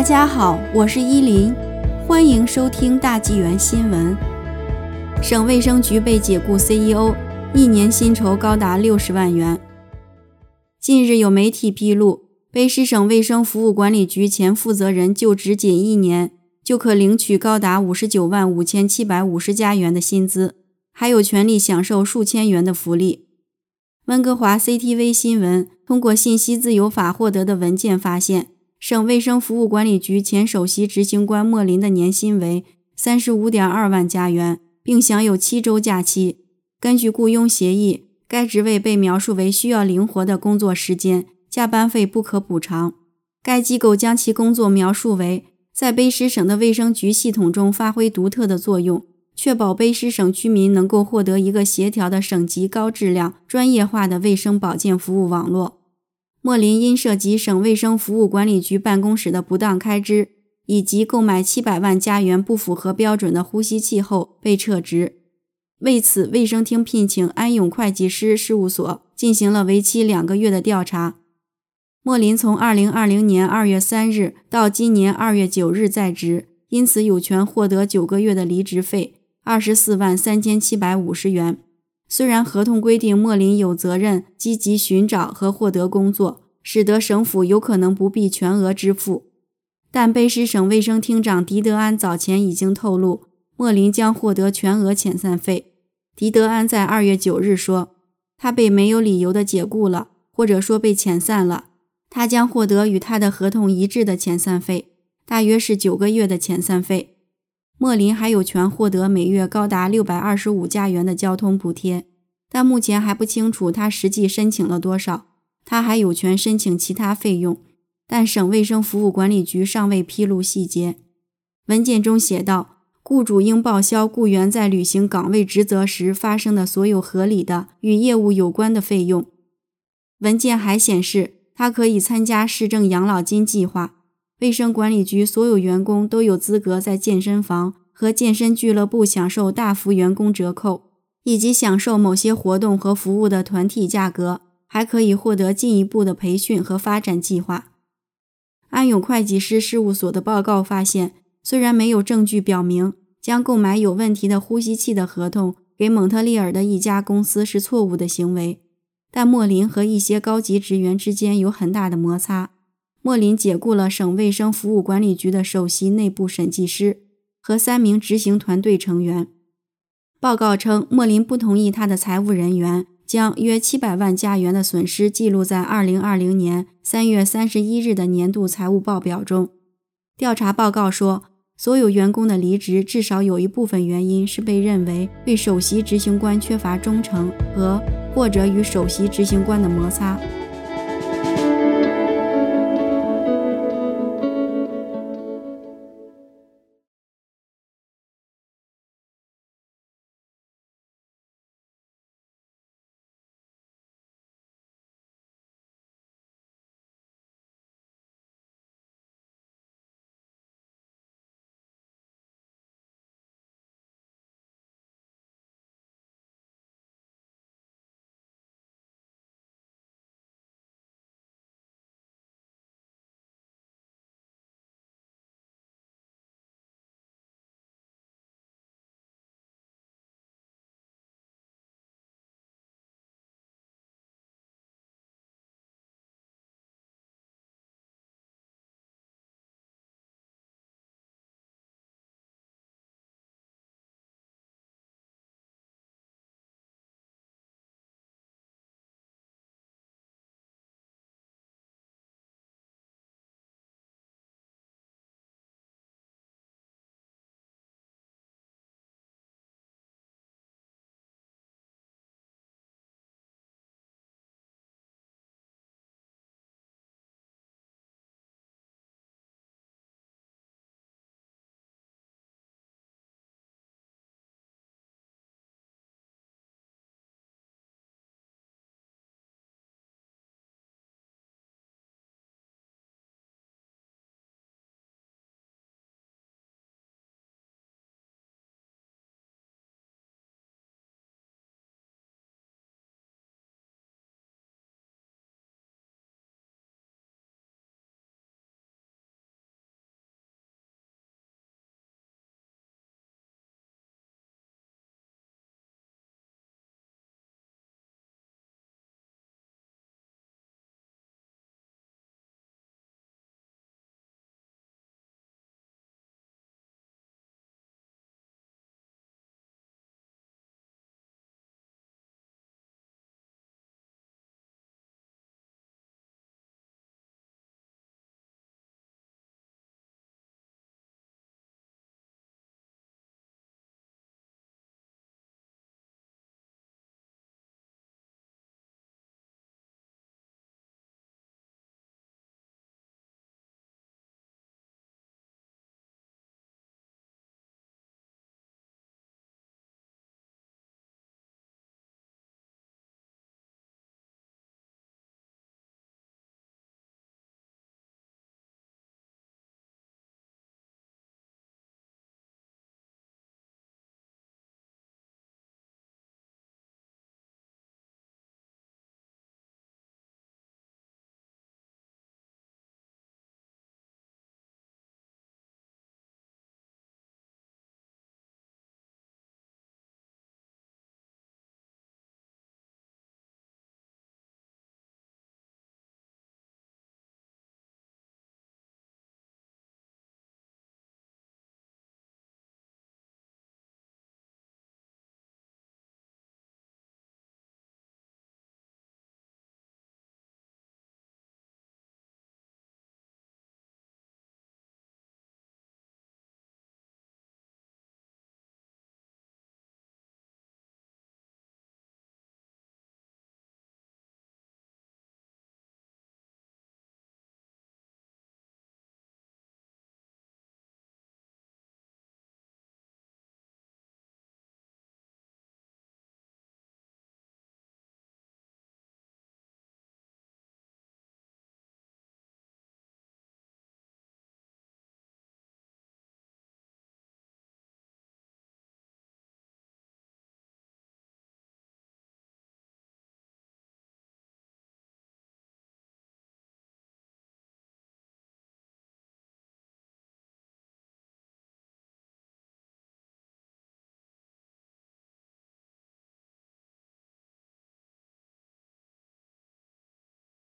大家好，我是依林，欢迎收听大纪元新闻。省卫生局被解雇 CEO，一年薪酬高达六十万元。近日有媒体披露，卑诗省卫生服务管理局前负责人就职仅一年，就可领取高达五十九万五千七百五十加元的薪资，还有权利享受数千元的福利。温哥华 CTV 新闻通过信息自由法获得的文件发现。省卫生服务管理局前首席执行官莫林的年薪为三十五点二万加元，并享有七周假期。根据雇佣协议，该职位被描述为需要灵活的工作时间，加班费不可补偿。该机构将其工作描述为在卑诗省的卫生局系统中发挥独特的作用，确保卑诗省居民能够获得一个协调的省级、高质量、专业化的卫生保健服务网络。莫林因涉及省卫生服务管理局办公室的不当开支，以及购买七百万加元不符合标准的呼吸器后被撤职。为此，卫生厅聘请安永会计师事务所进行了为期两个月的调查。莫林从二零二零年二月三日到今年二月九日在职，因此有权获得九个月的离职费，二十四万三千七百五十元。虽然合同规定莫林有责任积极寻找和获得工作，使得省府有可能不必全额支付，但卑诗省卫生厅长狄德安早前已经透露，莫林将获得全额遣散费。狄德安在二月九日说，他被没有理由的解雇了，或者说被遣散了，他将获得与他的合同一致的遣散费，大约是九个月的遣散费。莫林还有权获得每月高达六百二十五加元的交通补贴，但目前还不清楚他实际申请了多少。他还有权申请其他费用，但省卫生服务管理局尚未披露细节。文件中写道：“雇主应报销雇员在履行岗位职责时发生的所有合理的与业务有关的费用。”文件还显示，他可以参加市政养老金计划。卫生管理局所有员工都有资格在健身房和健身俱乐部享受大幅员工折扣，以及享受某些活动和服务的团体价格，还可以获得进一步的培训和发展计划。安永会计师事务所的报告发现，虽然没有证据表明将购买有问题的呼吸器的合同给蒙特利尔的一家公司是错误的行为，但莫林和一些高级职员之间有很大的摩擦。莫林解雇了省卫生服务管理局的首席内部审计师和三名执行团队成员。报告称，莫林不同意他的财务人员将约七百万加元的损失记录在二零二零年三月三十一日的年度财务报表中。调查报告说，所有员工的离职至少有一部分原因是被认为对首席执行官缺乏忠诚和或者与首席执行官的摩擦。